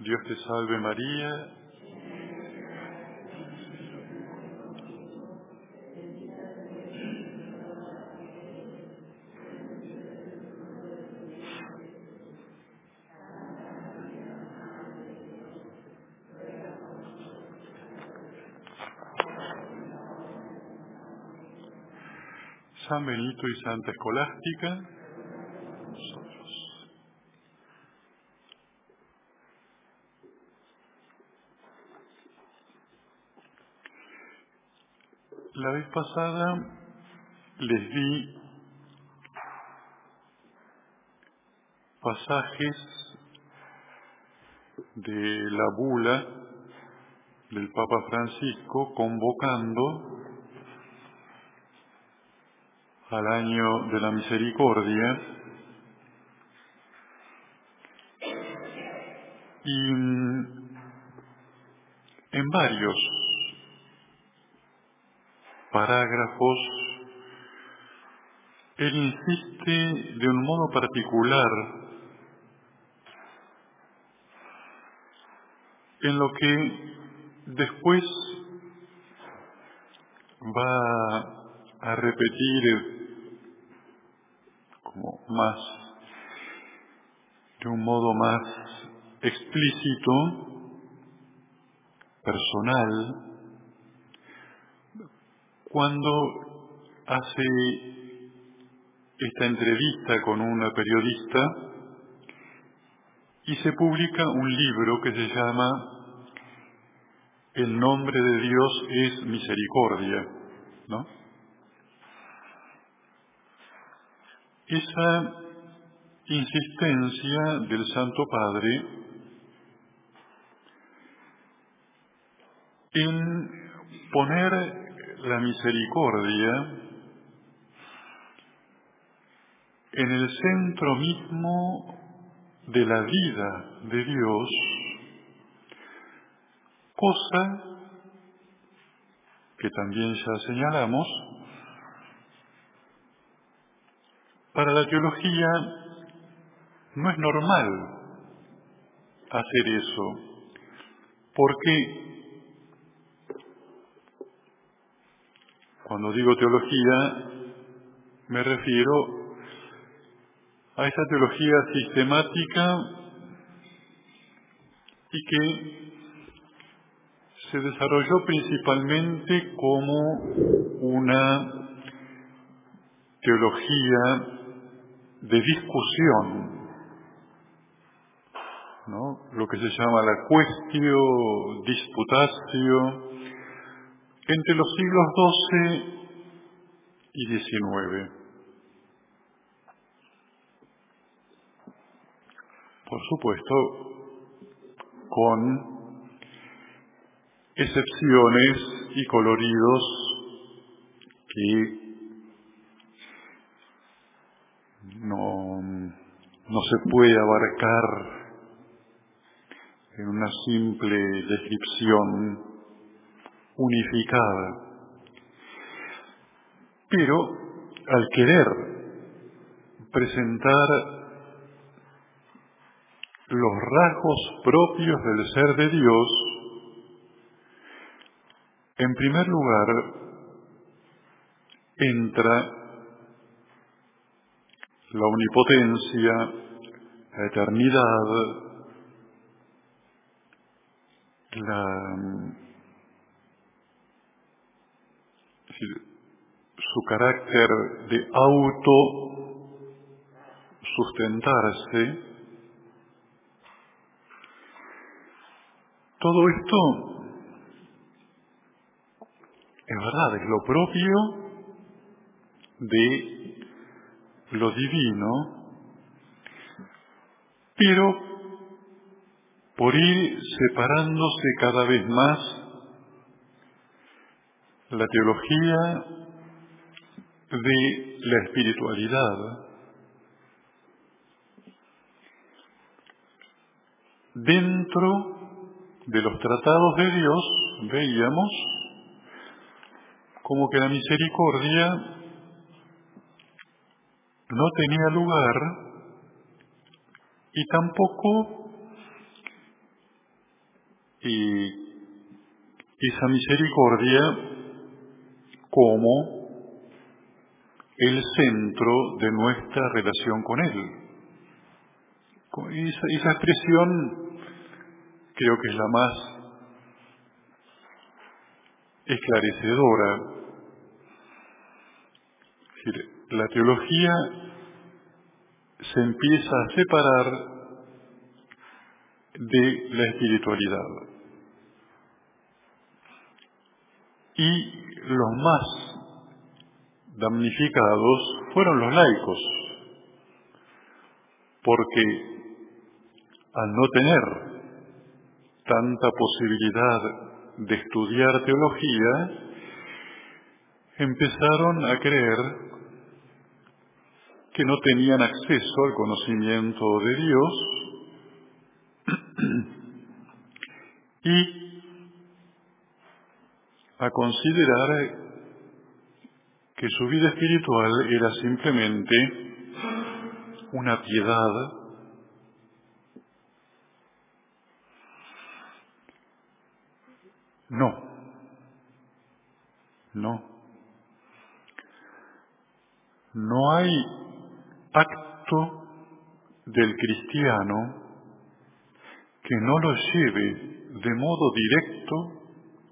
Dios te salve María. San Benito y Santa Escolástica. Pasada les di pasajes de la bula del Papa Francisco convocando al año de la misericordia y en varios parágrafos él insiste de un modo particular en lo que después va a repetir como más de un modo más explícito, personal, cuando hace esta entrevista con una periodista y se publica un libro que se llama El nombre de Dios es misericordia, ¿no? Esa insistencia del Santo Padre en poner la misericordia en el centro mismo de la vida de Dios, cosa que también ya señalamos, para la teología no es normal hacer eso, porque cuando digo teología me refiero a esa teología sistemática y que se desarrolló principalmente como una teología de discusión, ¿no? lo que se llama la questio disputatio entre los siglos XII y XIX. Por supuesto, con excepciones y coloridos que no, no se puede abarcar en una simple descripción unificada. Pero al querer presentar los rasgos propios del ser de Dios, en primer lugar entra la omnipotencia, la eternidad, la, su carácter de auto sustentarse, todo esto es verdad, es lo propio de lo divino, pero por ir separándose cada vez más la teología de la espiritualidad dentro de los tratados de Dios veíamos como que la misericordia no tenía lugar y tampoco esa misericordia como el centro de nuestra relación con Él. Esa, esa expresión creo que es la más esclarecedora. La teología se empieza a separar de la espiritualidad. Y los más damnificados fueron los laicos, porque al no tener tanta posibilidad de estudiar teología, empezaron a creer que no tenían acceso al conocimiento de Dios y a considerar que su vida espiritual era simplemente una piedad no, no. No hay acto del cristiano que no lo lleve de modo directo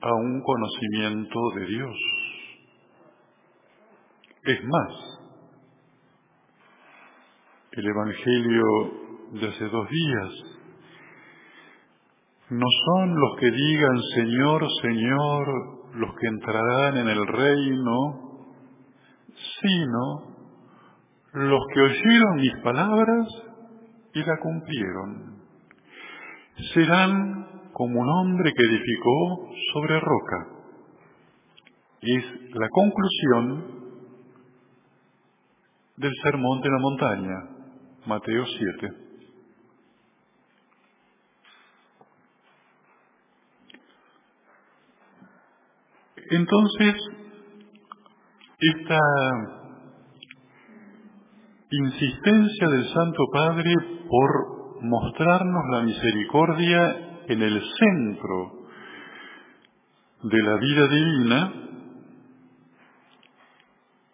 a un conocimiento de Dios. Es más, el Evangelio de hace dos días no son los que digan Señor, Señor, los que entrarán en el reino, sino los que oyeron mis palabras y la cumplieron serán como un hombre que edificó sobre roca. Es la conclusión del sermón de la montaña, Mateo 7. Entonces, esta insistencia del Santo Padre por mostrarnos la misericordia en el centro de la vida divina,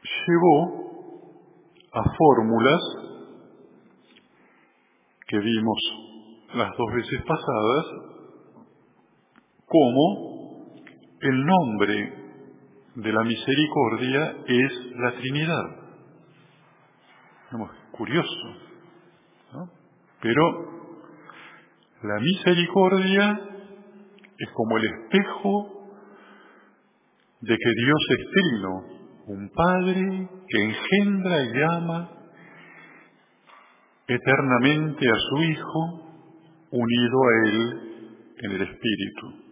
llevó a fórmulas que vimos las dos veces pasadas, como el nombre de la misericordia es la Trinidad. curioso, ¿no? Pero la misericordia es como el espejo de que Dios es trino, un Padre que engendra y ama eternamente a su Hijo, unido a Él en el Espíritu.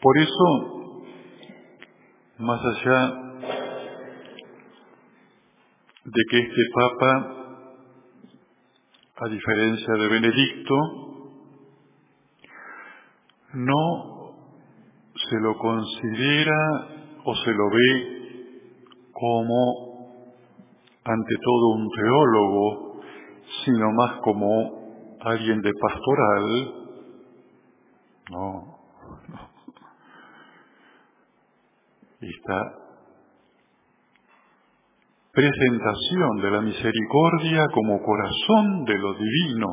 Por eso, más allá de que este Papa, a diferencia de Benedicto, no se lo considera o se lo ve como ante todo un teólogo, sino más como alguien de pastoral, no, no. Está presentación de la misericordia como corazón de lo divino.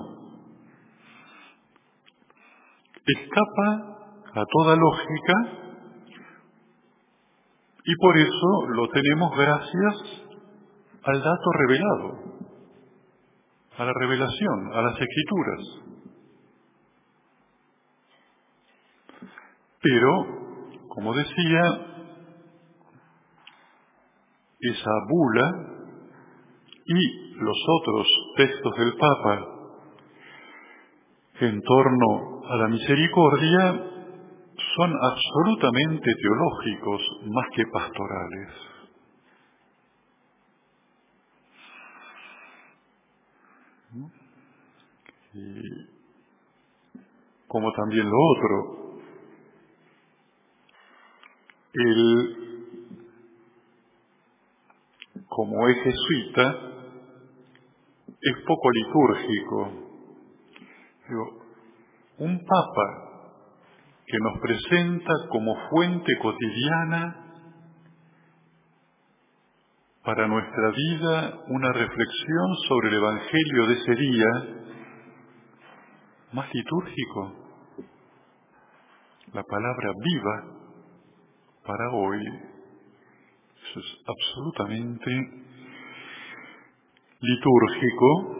Escapa a toda lógica y por eso lo tenemos gracias al dato revelado, a la revelación, a las escrituras. Pero, como decía, esa bula y los otros textos del Papa en torno a la misericordia son absolutamente teológicos más que pastorales. Y como también lo otro, el como es jesuita, es poco litúrgico. Digo, un papa que nos presenta como fuente cotidiana para nuestra vida una reflexión sobre el Evangelio de ese día, más litúrgico, la palabra viva para hoy. Es absolutamente litúrgico.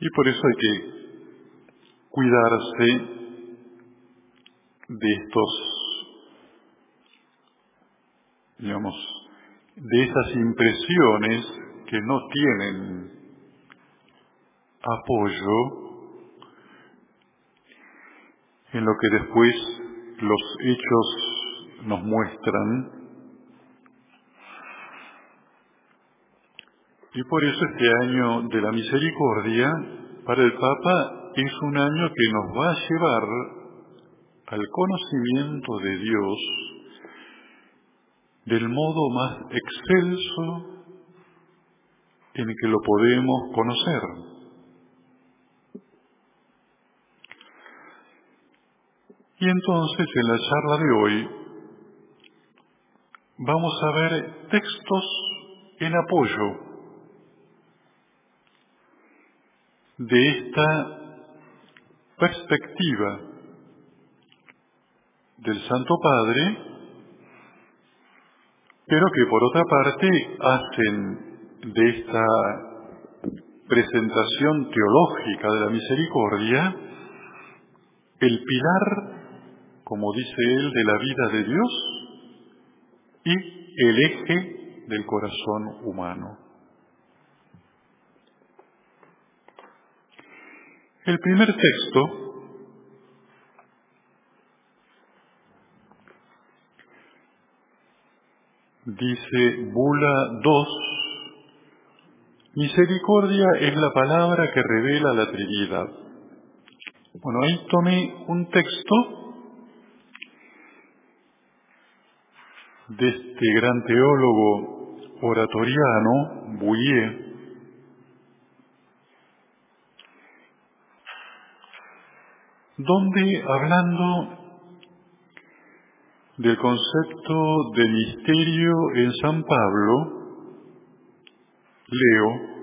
Y por eso hay que cuidarse de estos, digamos, de esas impresiones que no tienen apoyo en lo que después los hechos nos muestran. Y por eso este año de la misericordia para el Papa es un año que nos va a llevar al conocimiento de Dios del modo más excelso en que lo podemos conocer. Y entonces en la charla de hoy vamos a ver textos en apoyo de esta perspectiva del Santo Padre, pero que por otra parte hacen de esta presentación teológica de la misericordia el pilar como dice él, de la vida de Dios y el eje del corazón humano. El primer texto dice Bula 2, misericordia es la palabra que revela la Trinidad. Bueno, ahí tomé un texto de este gran teólogo oratoriano, Bouillet, donde hablando del concepto de misterio en San Pablo, leo,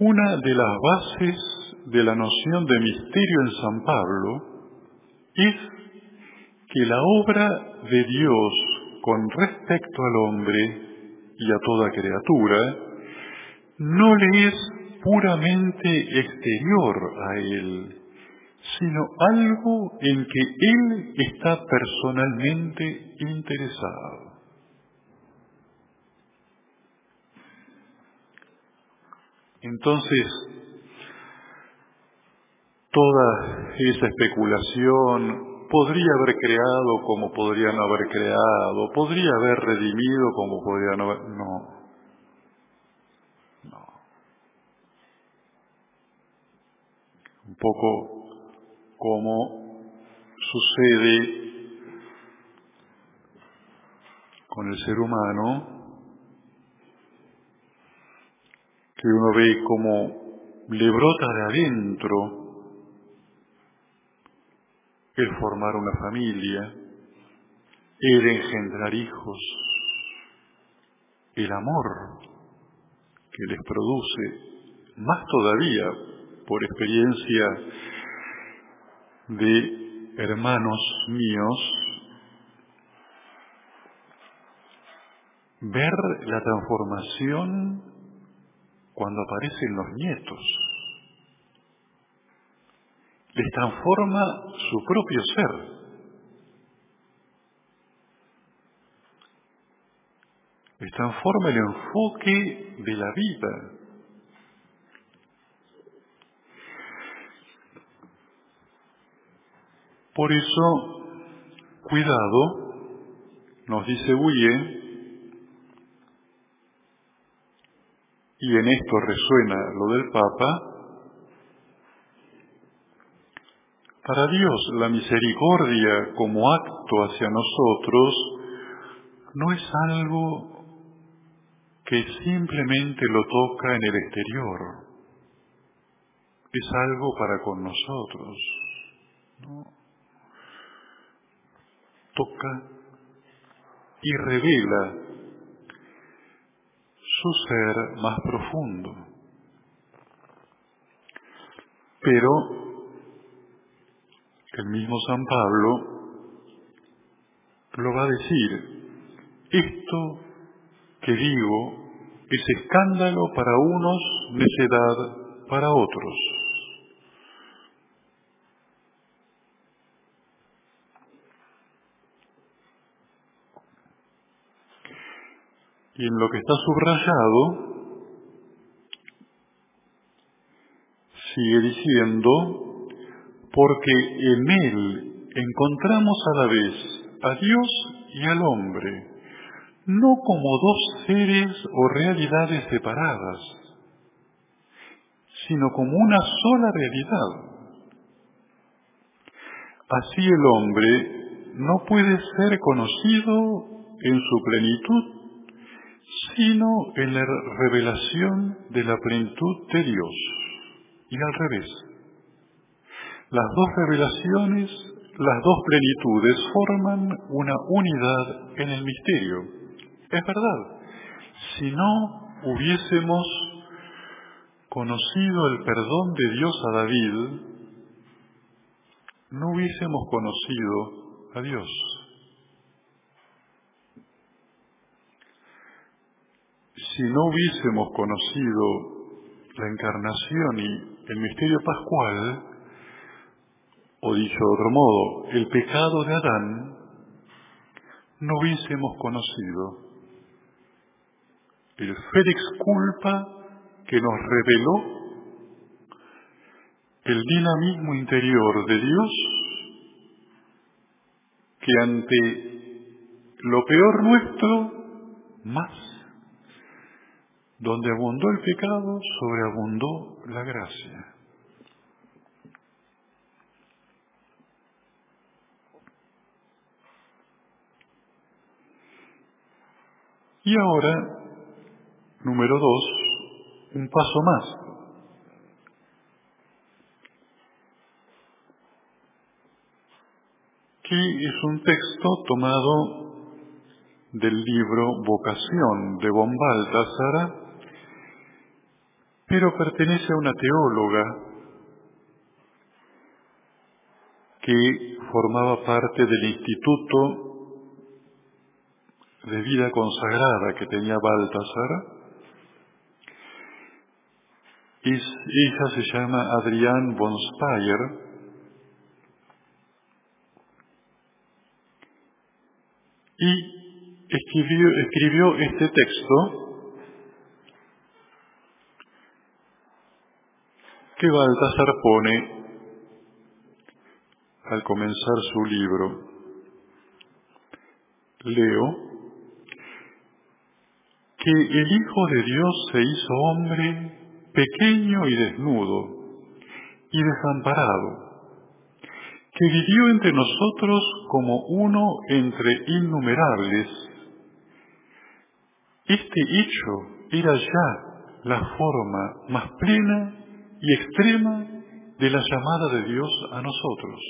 una de las bases de la noción de misterio en San Pablo es que la obra de Dios con respecto al hombre y a toda criatura no le es puramente exterior a él, sino algo en que él está personalmente interesado. Entonces, toda esa especulación podría haber creado como podrían haber creado, podría haber redimido como podrían haber... No. No. Un poco como sucede con el ser humano, que uno ve como le brota de adentro el formar una familia, el engendrar hijos, el amor que les produce, más todavía por experiencia de hermanos míos, ver la transformación cuando aparecen los nietos les transforma su propio ser. Les transforma el enfoque de la vida. Por eso, cuidado, nos dice Bouillet, y en esto resuena lo del Papa, Para Dios la misericordia como acto hacia nosotros no es algo que simplemente lo toca en el exterior, es algo para con nosotros. Toca y revela su ser más profundo. Pero el mismo San Pablo lo va a decir, esto que digo es escándalo para unos, necedad para otros. Y en lo que está subrayado, sigue diciendo, porque en Él encontramos a la vez a Dios y al hombre, no como dos seres o realidades separadas, sino como una sola realidad. Así el hombre no puede ser conocido en su plenitud sino en la revelación de la plenitud de Dios. Y al revés. Las dos revelaciones, las dos plenitudes forman una unidad en el misterio. Es verdad, si no hubiésemos conocido el perdón de Dios a David, no hubiésemos conocido a Dios. si no hubiésemos conocido la encarnación y el misterio pascual, o dicho de otro modo, el pecado de Adán, no hubiésemos conocido el Fédex culpa que nos reveló el dinamismo interior de Dios que ante lo peor nuestro, más donde abundó el pecado, sobreabundó la gracia. Y ahora, número dos, un paso más. Aquí es un texto tomado del libro Vocación de von Baltasar, pero pertenece a una teóloga que formaba parte del instituto de vida consagrada que tenía Baltasar. ella se llama Adrián von Speyer. Y escribió, escribió este texto que Baltasar pone al comenzar su libro. Leo que el Hijo de Dios se hizo hombre pequeño y desnudo y desamparado, que vivió entre nosotros como uno entre innumerables. Este hecho era ya la forma más plena y extrema de la llamada de Dios a nosotros.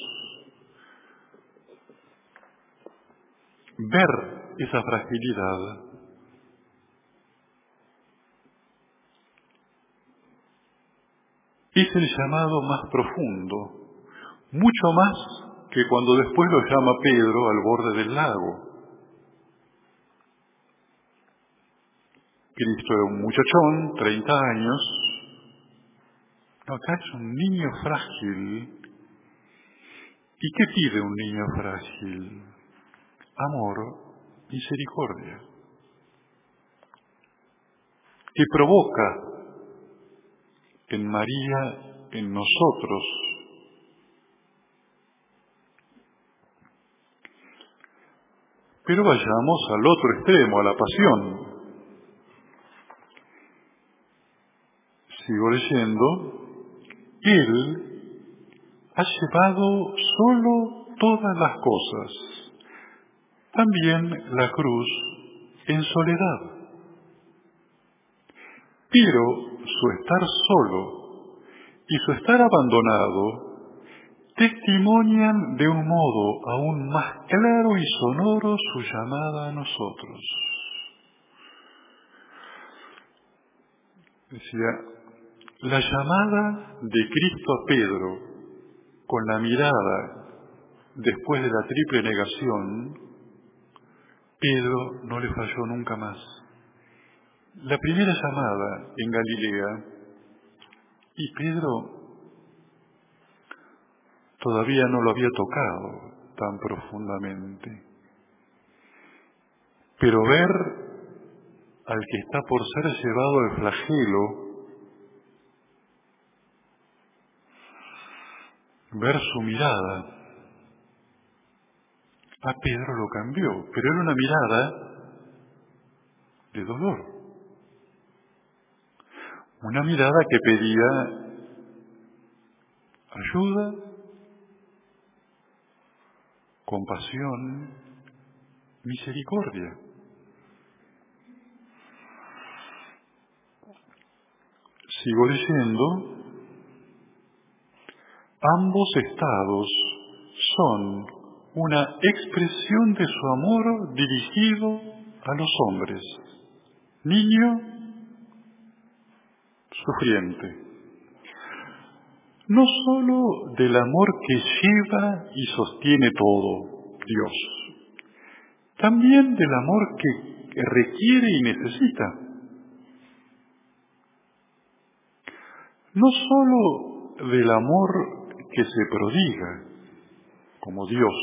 Ver esa fragilidad es el llamado más profundo, mucho más que cuando después lo llama Pedro al borde del lago. Cristo era un muchachón, 30 años, acá es un niño frágil. ¿Y qué pide un niño frágil? Amor, misericordia. Que provoca en María, en nosotros, Pero vayamos al otro extremo, a la pasión. Sigo leyendo. Él, ha llevado solo todas las cosas, también la cruz en soledad. Pero su estar solo y su estar abandonado testimonian de un modo aún más claro y sonoro su llamada a nosotros. Decía, la llamada de Cristo a Pedro con la mirada después de la triple negación, Pedro no le falló nunca más. La primera llamada en Galilea, y Pedro todavía no lo había tocado tan profundamente. Pero ver al que está por ser llevado al flagelo, ver su mirada, a Pedro lo cambió, pero era una mirada de dolor. Una mirada que pedía ayuda, compasión, misericordia. Sigo diciendo, ambos estados son una expresión de su amor dirigido a los hombres. Niño sufriente. No sólo del amor que lleva y sostiene todo, Dios, también del amor que requiere y necesita. No sólo del amor que se prodiga, como Dios,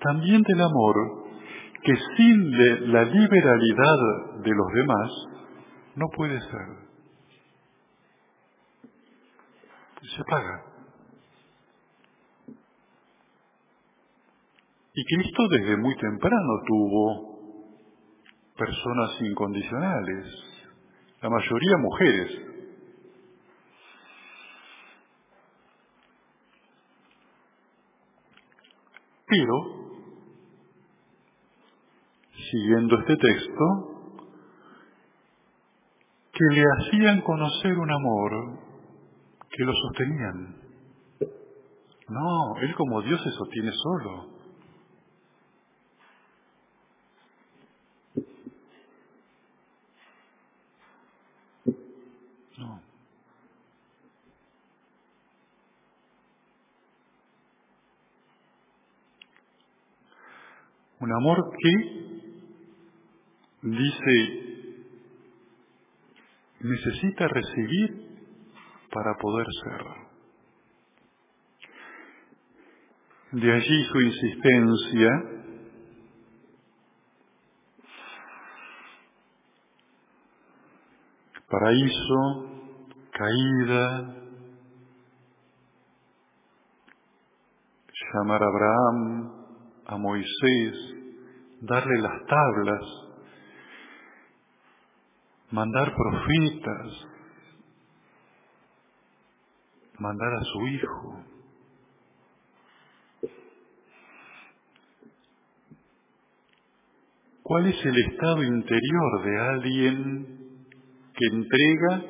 también del amor que sin la liberalidad de los demás no puede ser. Se paga. Y Cristo desde muy temprano tuvo personas incondicionales, la mayoría mujeres. Pero siguiendo este texto, que le hacían conocer un amor que lo sostenían. No, él como Dios se sostiene solo. No. Un amor que dice, necesita recibir para poder ser. De allí su insistencia. Paraíso, caída, llamar a Abraham, a Moisés, darle las tablas, mandar profetas, mandar a su hijo. ¿Cuál es el estado interior de alguien que entrega,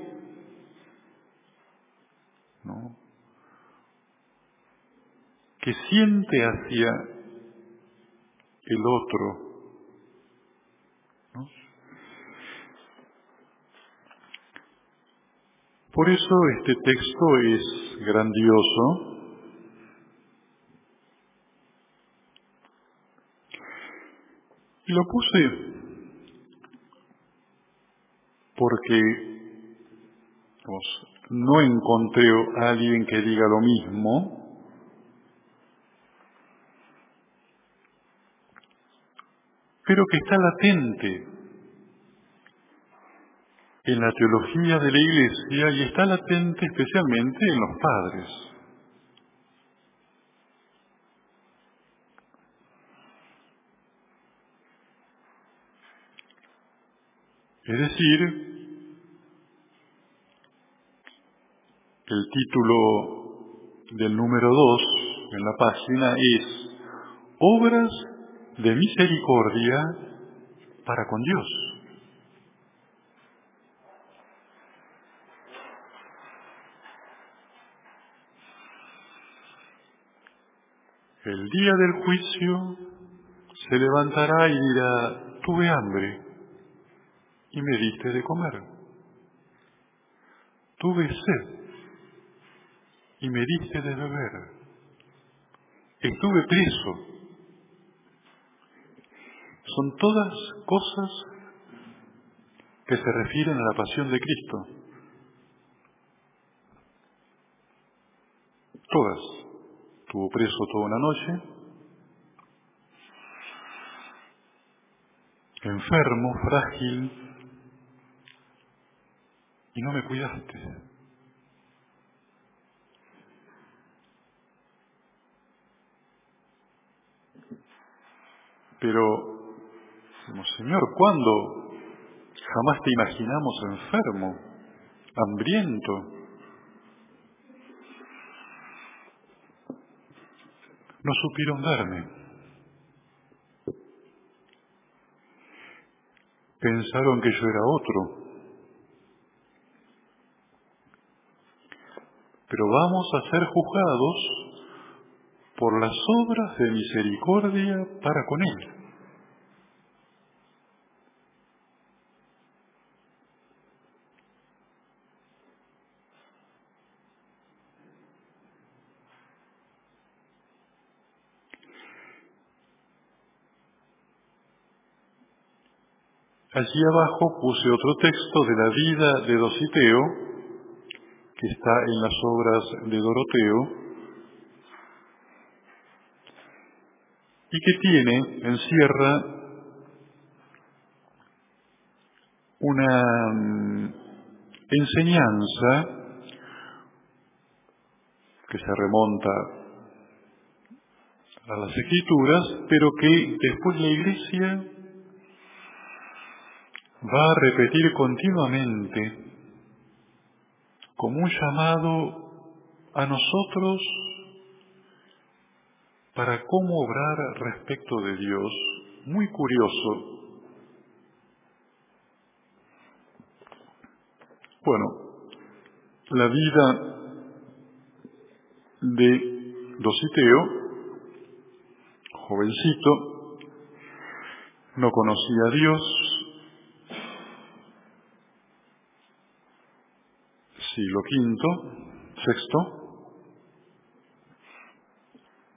¿no? que siente hacia el otro Por eso este texto es grandioso. Y lo puse porque no encontré a alguien que diga lo mismo, pero que está latente en la teología de la Iglesia y está latente especialmente en los padres. Es decir, el título del número 2 en la página es obras de misericordia para con Dios. El día del juicio se levantará y dirá, tuve hambre y me diste de comer. Tuve sed y me diste de beber. Estuve preso. Son todas cosas que se refieren a la pasión de Cristo. Todas. Estuvo preso toda una noche, enfermo, frágil, y no me cuidaste. Pero, Señor, ¿cuándo? Jamás te imaginamos enfermo, hambriento. No supieron darme. Pensaron que yo era otro. Pero vamos a ser juzgados por las obras de misericordia para con Él. Allí abajo puse otro texto de la vida de Dositeo, que está en las obras de Doroteo, y que tiene, encierra una mm, enseñanza que se remonta a las escrituras, pero que después la Iglesia va a repetir continuamente como un llamado a nosotros para cómo obrar respecto de Dios. Muy curioso. Bueno, la vida de Dositeo, jovencito, no conocía a Dios, siglo V, sexto,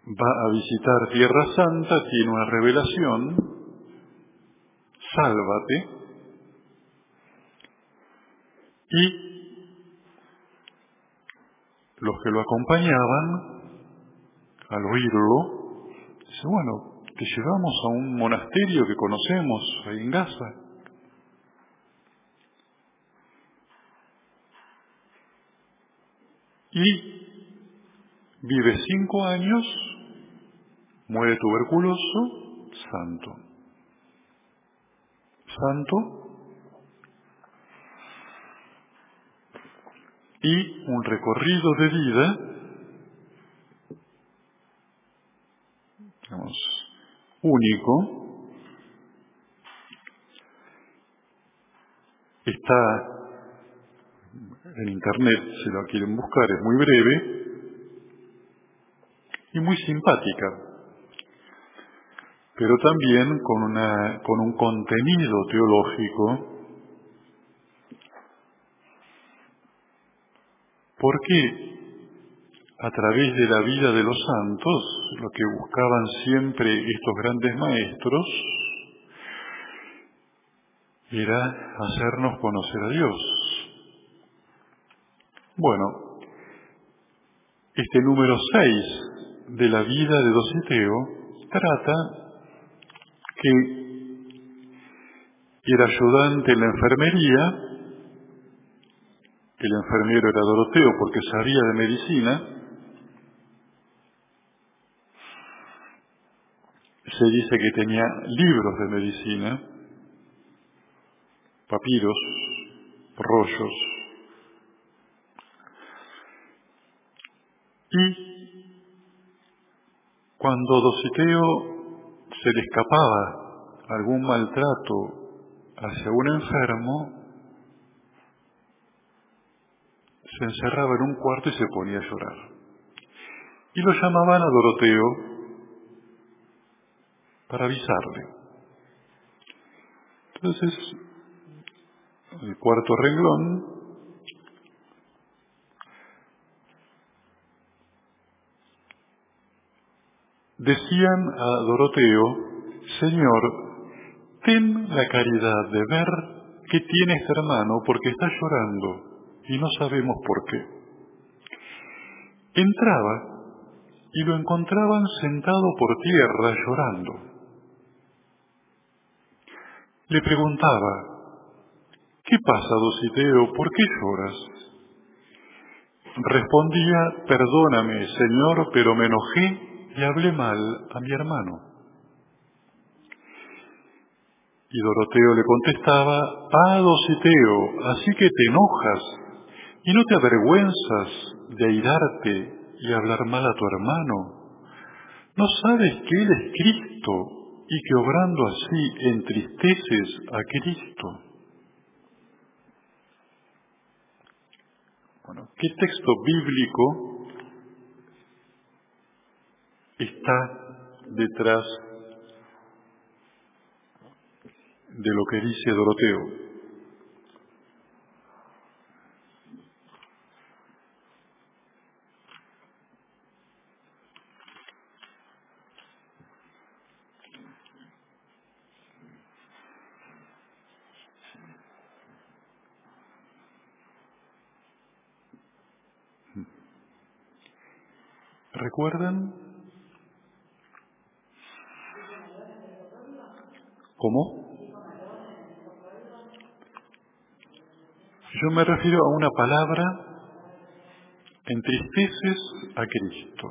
va a visitar Tierra Santa, tiene una revelación, sálvate, y los que lo acompañaban, al oírlo, dice, bueno, te llevamos a un monasterio que conocemos en Gaza. Y vive cinco años muere tuberculoso, santo. Santo. Y un recorrido de vida, digamos, único, está en internet, si lo quieren buscar, es muy breve y muy simpática pero también con un contenido teológico, porque a través de la vida de los santos, lo que buscaban siempre estos grandes maestros, era hacernos conocer a Dios. Bueno, este número 6 de la vida de Dositeo trata que era ayudante en la enfermería, el enfermero era Doroteo porque sabía de medicina, se dice que tenía libros de medicina, papiros, rollos, y Cuando Dositeo se le escapaba algún maltrato hacia un enfermo, se encerraba en un cuarto y se ponía a llorar. Y lo llamaban a Doroteo para avisarle. Entonces, el cuarto renglón decían a Doroteo, Señor, ten la caridad de ver que tiene este hermano porque está llorando y no sabemos por qué. Entraba y lo encontraban sentado por tierra llorando. Le preguntaba, ¿qué pasa, Dositeo? ¿Por qué lloras? Respondía, perdóname, Señor, pero me enojé y hablé mal a mi hermano. Y Doroteo le contestaba, ah, Dositeo, así que te enojas y no te avergüenzas de airarte y hablar mal a tu hermano. ¿No sabes que Él es Cristo y que obrando así entristeces a Cristo? Bueno, ¿qué texto bíblico está detrás de lo que dice Doroteo? ¿Recuerdan? ¿Cómo? Yo me refiero a una palabra, entristeces a Cristo.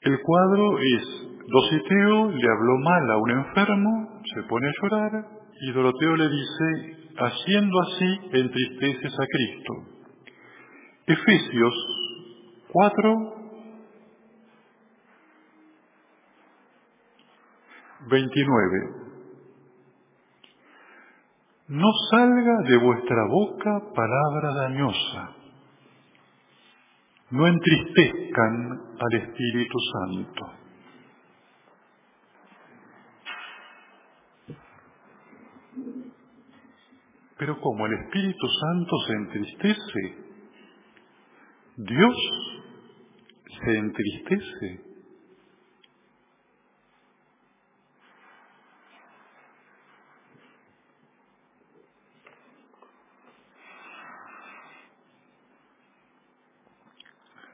El cuadro es, Dositeo le habló mal a un enfermo, se pone a llorar, y Doroteo le dice, haciendo así entristeces a Cristo. Efesios 4, 29. No salga de vuestra boca palabra dañosa. No entristezcan al Espíritu Santo. Pero como el Espíritu Santo se entristece, Dios se entristece.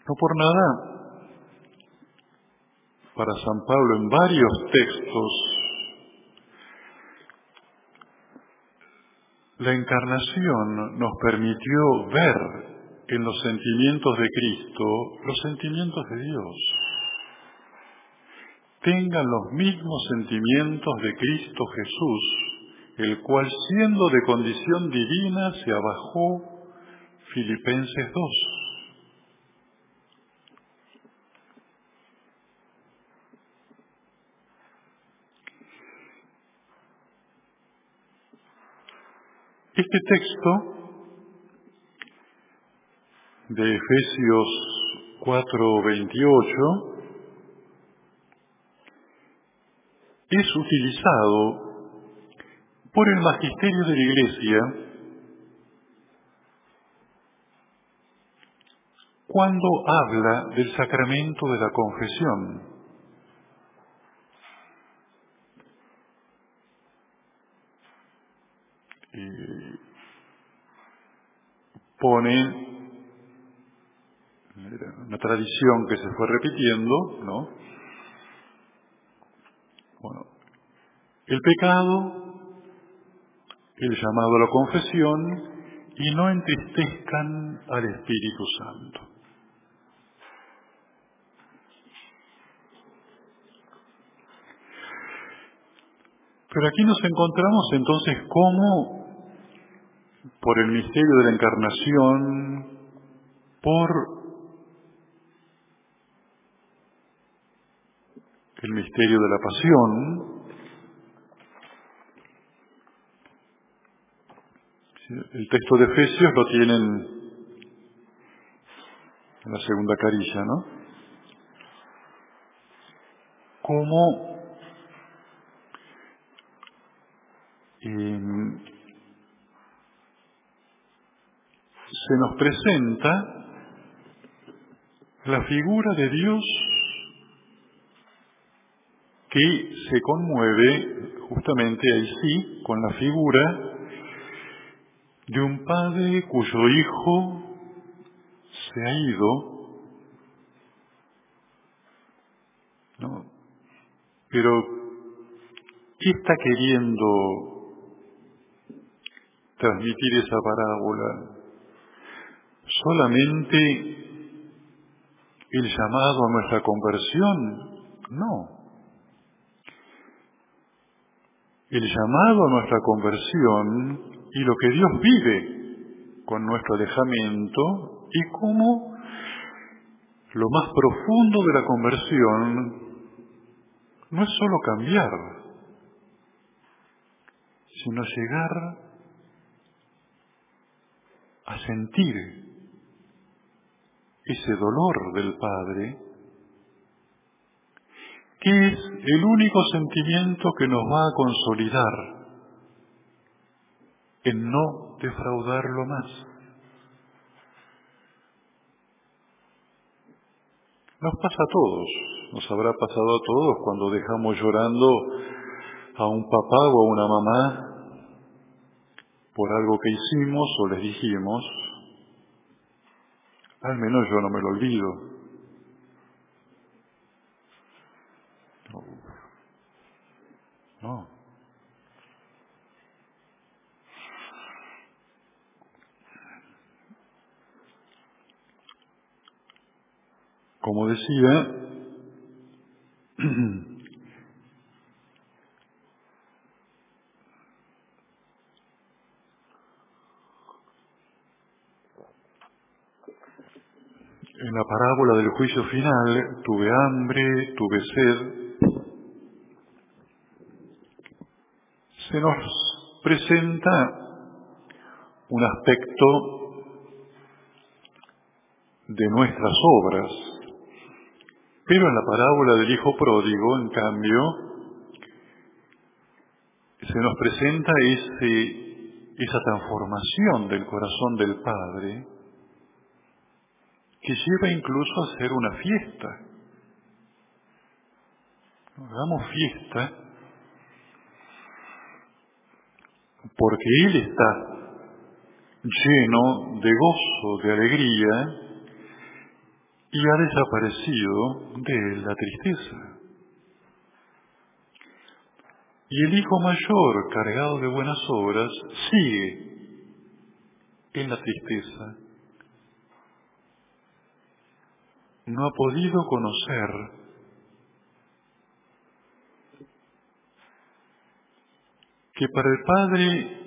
No por nada, para San Pablo en varios textos, la encarnación nos permitió ver en los sentimientos de Cristo los sentimientos de Dios. Tengan los mismos sentimientos de Cristo Jesús, el cual siendo de condición divina se abajó, Filipenses 2. Este texto de Efesios 4:28 es utilizado por el magisterio de la Iglesia cuando habla del sacramento de la confesión. Pone una tradición que se fue repitiendo, ¿no? Bueno, el pecado, el llamado a la confesión y no entristezcan al Espíritu Santo. Pero aquí nos encontramos entonces cómo, por el misterio de la encarnación, por el misterio de la pasión, el texto de Efesios lo tienen en la segunda carilla, ¿no? Cómo eh, se nos presenta la figura de Dios que se conmueve justamente ahí sí con la figura de un padre cuyo hijo se ha ido, ¿no? Pero, ¿qué está queriendo transmitir esa parábola? ¿Solamente el llamado a nuestra conversión? No. El llamado a nuestra conversión y lo que Dios vive con nuestro alejamiento y cómo lo más profundo de la conversión no es solo cambiar, sino llegar a sentir ese dolor del Padre, que es el único sentimiento que nos va a consolidar en no defraudarlo más. Nos pasa a todos, nos habrá pasado a todos cuando dejamos llorando a un papá o a una mamá por algo que hicimos o les dijimos, al menos yo no me lo olvido. No. Como decía, en la parábola del juicio final, tuve hambre, tuve sed, se nos presenta un aspecto de nuestras obras, pero en la parábola del Hijo Pródigo, en cambio, se nos presenta ese, esa transformación del corazón del Padre que lleva incluso a hacer una fiesta. Hagamos fiesta porque Él está lleno de gozo, de alegría, y ha desaparecido de la tristeza. Y el hijo mayor, cargado de buenas obras, sigue en la tristeza. No ha podido conocer que para el Padre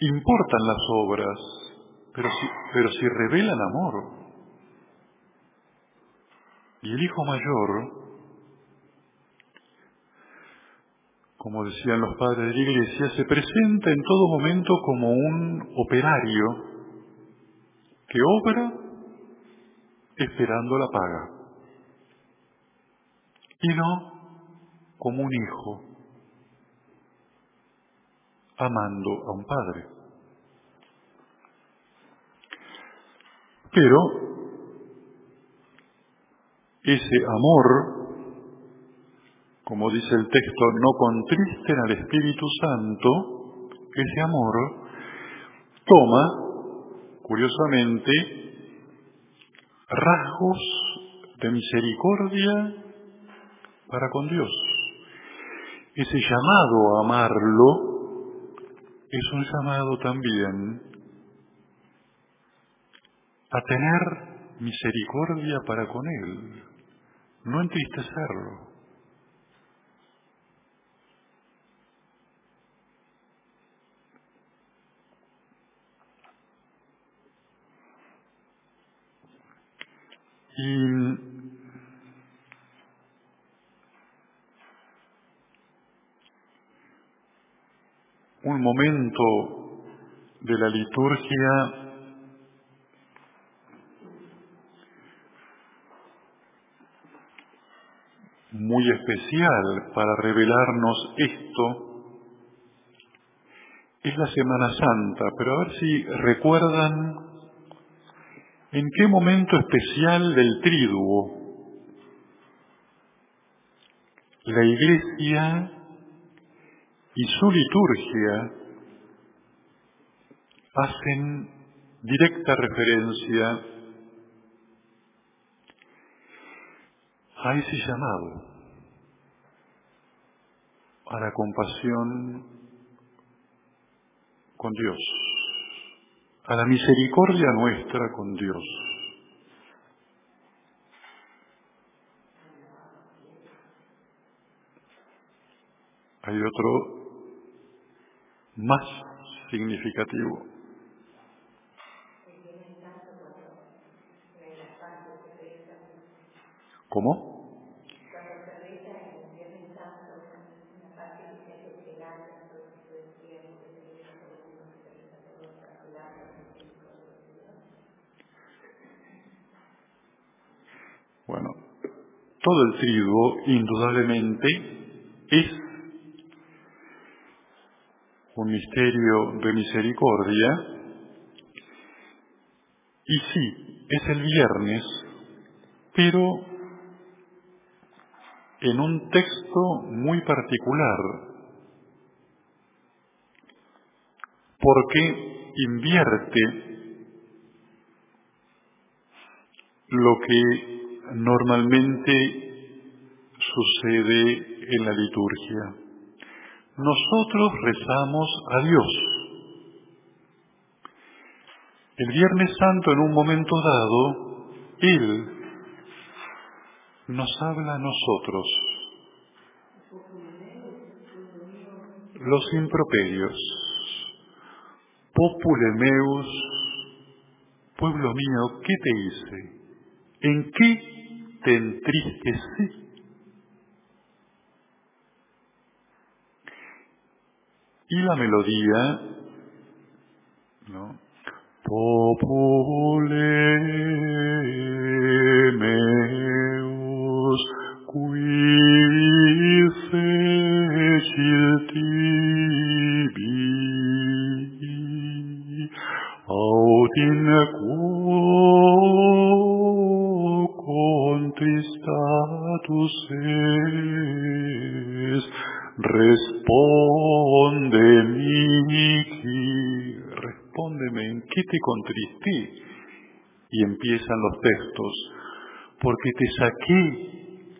Importan las obras, pero si, pero si revelan amor. Y el hijo mayor, como decían los padres de la iglesia, se presenta en todo momento como un operario que obra esperando la paga y no como un hijo amando a un padre. Pero ese amor, como dice el texto, no contristen al Espíritu Santo, ese amor toma, curiosamente, rasgos de misericordia para con Dios. Ese llamado a amarlo es un llamado también a tener misericordia para con Él. no entristecerlo. Un momento de la liturgia. Muy especial para revelarnos esto. Es la Semana Santa, pero a ver si recuerdan en qué momento especial del triduo la Iglesia y su liturgia hacen directa referencia a ese llamado, a la compasión con Dios, a la misericordia nuestra con Dios. Hay otro más significativo. ¿Cómo? Bueno, todo el trigo indudablemente es un misterio de misericordia. Y sí, es el viernes, pero en un texto muy particular, porque invierte lo que normalmente sucede en la liturgia. Nosotros rezamos a Dios. El Viernes Santo, en un momento dado, Él nos habla a nosotros. Los improperios. Popule meus, pueblo mío, ¿qué te hice? ¿En qué te entristecí? Y la melodía, ¿no? Popule meus, qui fecit tibi, aut in quo es, respondemi, respóndeme, ¿en qué te contristé? Y empiezan los textos, porque te saqué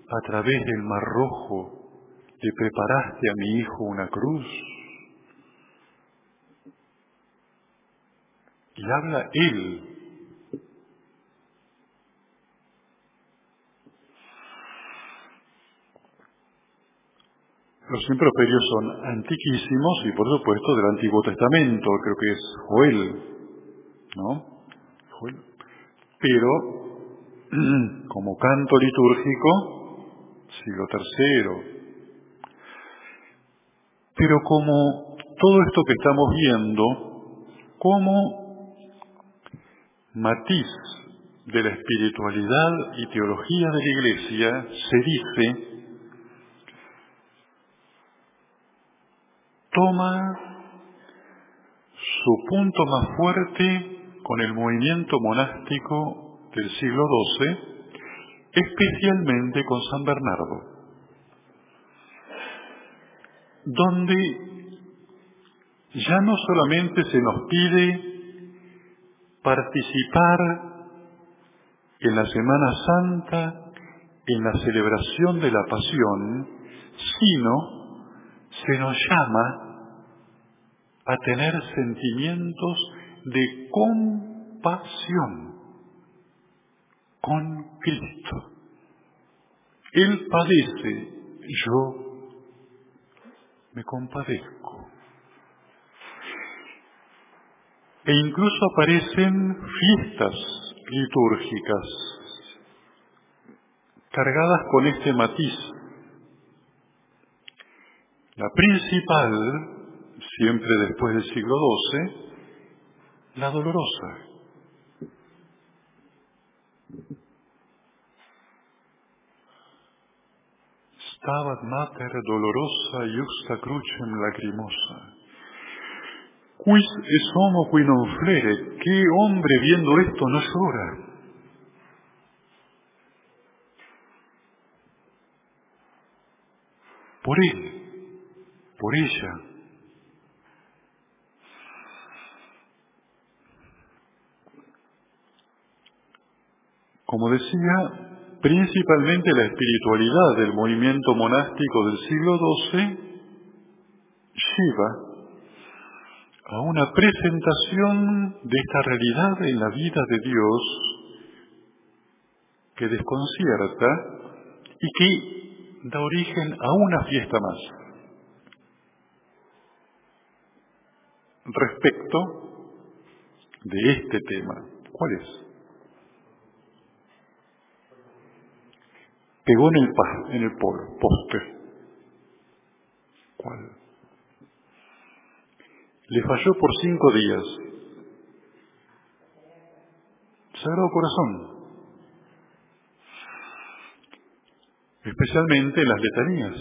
a través del mar rojo, te preparaste a mi hijo una cruz. Y habla él. Los improperios son antiquísimos y por supuesto del Antiguo Testamento, creo que es Joel, ¿no? Joel. Pero como canto litúrgico, siglo tercero. Pero como todo esto que estamos viendo, como matiz de la espiritualidad y teología de la Iglesia, se dice toma su punto más fuerte con el movimiento monástico del siglo XII, especialmente con San Bernardo, donde ya no solamente se nos pide participar en la Semana Santa, en la celebración de la Pasión, sino se nos llama a tener sentimientos de compasión con Cristo. Él padece, yo me compadezco. E incluso aparecen fiestas litúrgicas cargadas con este matiz. La principal, siempre después del siglo XII, la dolorosa. Stabat mater dolorosa justa crucem lacrimosa. Quis es homo qui non flere. ¿Qué hombre viendo esto no llora? Por él, por ella. Como decía, principalmente la espiritualidad del movimiento monástico del siglo XII lleva a una presentación de esta realidad en la vida de Dios que desconcierta y que da origen a una fiesta más. Respecto de este tema, ¿cuál es? Pegó en el, en el poste. ¿Cuál? Le falló por cinco días. Sagrado Corazón. Especialmente las letanías.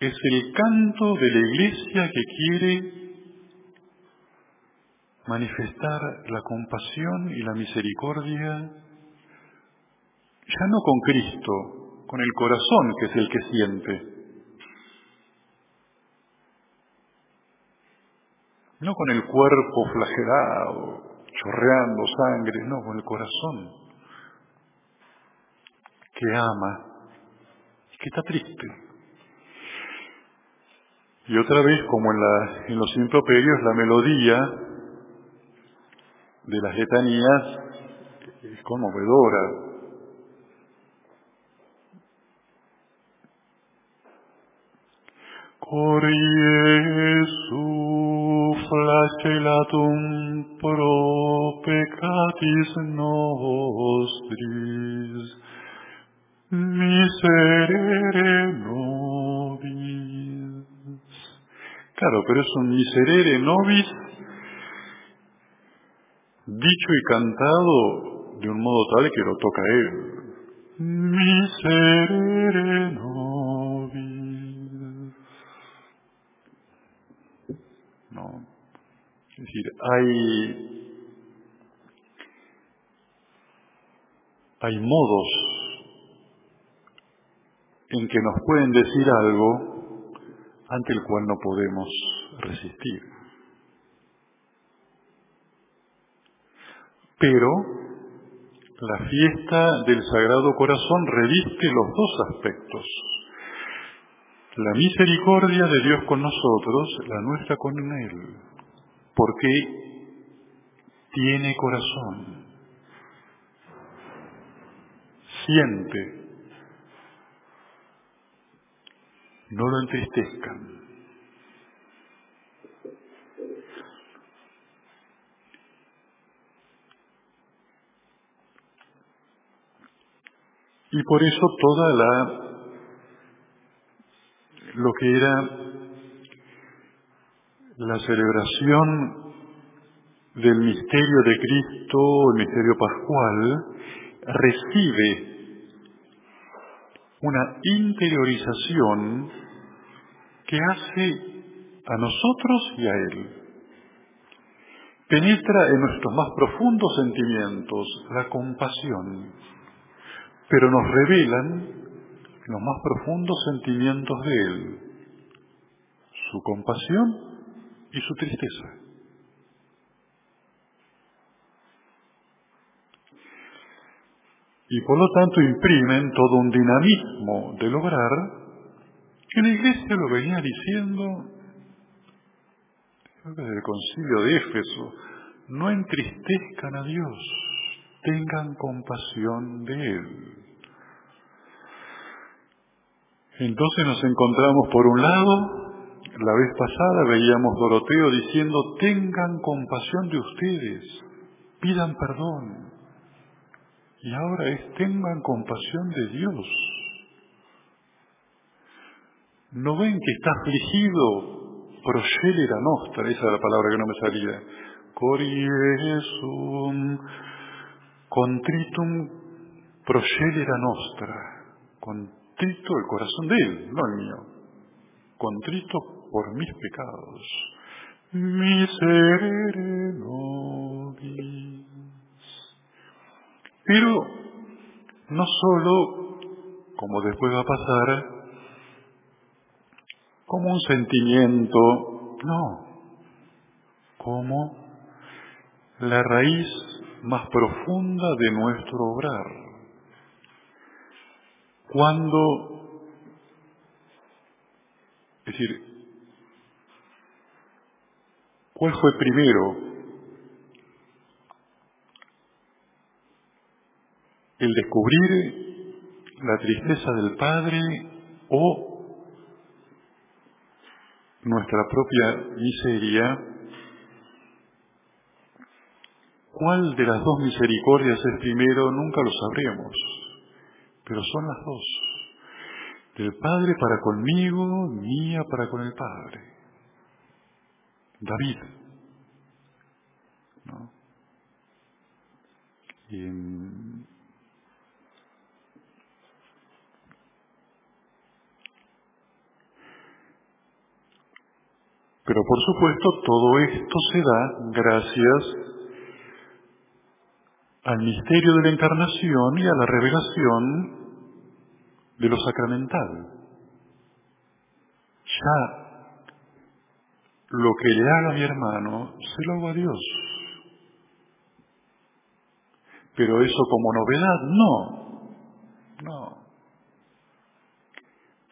Es el canto de la iglesia que quiere manifestar la compasión y la misericordia, ya no con Cristo, con el corazón, que es el que siente. No con el cuerpo flagelado, chorreando sangre, no, con el corazón, que ama y que está triste. Y otra vez, como en, la, en los improperios, la melodía de las letanías es conmovedora, Por Iesu flagellatum pro peccatis nostris, miserere nobis. Claro, pero es un miserere nobis dicho y cantado de un modo tal que lo toca él. Miserere nobis. Es decir, hay, hay modos en que nos pueden decir algo ante el cual no podemos resistir. Pero la fiesta del Sagrado Corazón reviste los dos aspectos. La misericordia de Dios con nosotros, la nuestra con Él porque tiene corazón, siente, no lo entristezcan. Y por eso toda la lo que era la celebración del misterio de Cristo, el misterio pascual, recibe una interiorización que hace a nosotros y a Él. Penetra en nuestros más profundos sentimientos la compasión, pero nos revelan los más profundos sentimientos de Él, su compasión y su tristeza. Y por lo tanto imprimen todo un dinamismo de lograr que la Iglesia lo venía diciendo desde el concilio de Éfeso, no entristezcan a Dios, tengan compasión de Él. Entonces nos encontramos por un lado, la vez pasada veíamos Doroteo diciendo, tengan compasión de ustedes, pidan perdón. Y ahora es, tengan compasión de Dios. ¿No ven que está afligido? Progelera nostra, esa es la palabra que no me salía. Coriesum contritum progelera nostra. Contrito el corazón de él, no el mío. Contrito por mis pecados. Miserere nobis. Pero no solo, como después va a pasar, como un sentimiento, no, como la raíz más profunda de nuestro obrar. Cuando, es decir, ¿cuál fue primero? ¿El descubrir la tristeza del Padre o nuestra propia miseria, ¿cuál de las dos misericordias es primero? Nunca lo sabremos, pero son las dos. Del Padre para conmigo, mía para con el Padre. David. ¿no? Y Pero por supuesto todo esto se da gracias al misterio de la encarnación y a la revelación de lo sacramental. Ya lo que le haga mi hermano, se lo hago a Dios. Pero eso como novedad, no. No.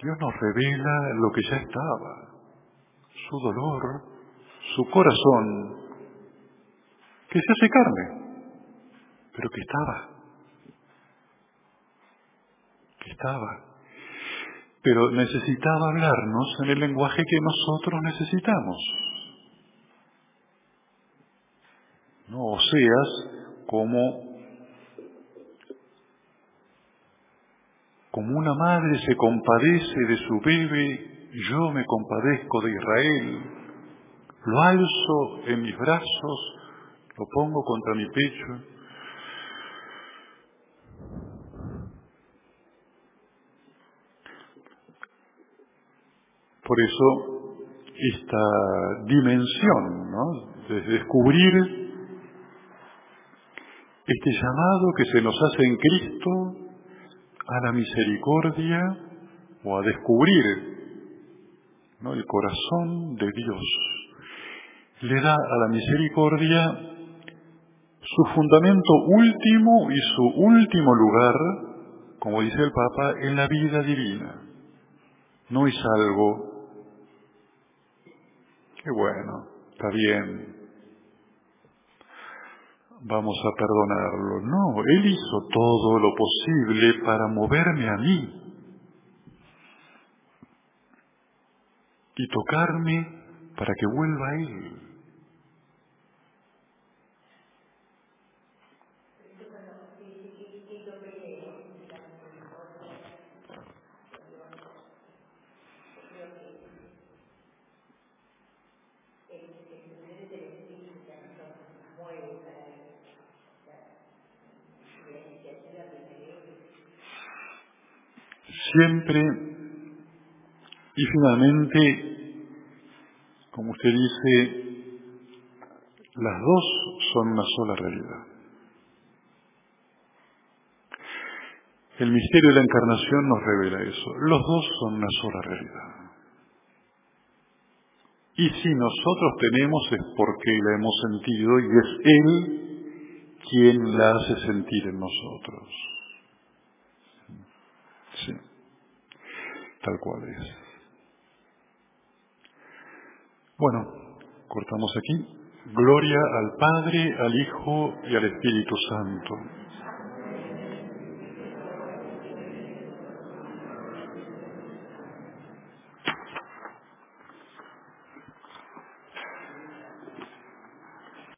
Dios nos revela lo que ya estaba su dolor, su corazón, que se hace carne, pero que estaba, que estaba, pero necesitaba hablarnos en el lenguaje que nosotros necesitamos. No o seas como como una madre se compadece de su bebé yo me compadezco de Israel, lo alzo en mis brazos, lo pongo contra mi pecho. Por eso esta dimensión ¿no? de descubrir este llamado que se nos hace en Cristo a la misericordia o a descubrir el corazón de Dios, le da a la misericordia su fundamento último y su último lugar, como dice el Papa, en la vida divina. No es algo que bueno, está bien, vamos a perdonarlo. No, Él hizo todo lo posible para moverme a mí y tocarme para que vuelva a Él. Siempre y finalmente, como usted dice, las dos son una sola realidad. El misterio de la encarnación nos revela eso. Los dos son una sola realidad. Y si nosotros tenemos es porque la hemos sentido y es Él quien la hace sentir en nosotros. Sí, tal cual es. Bueno, cortamos aquí. Gloria al Padre, al Hijo y al Espíritu Santo.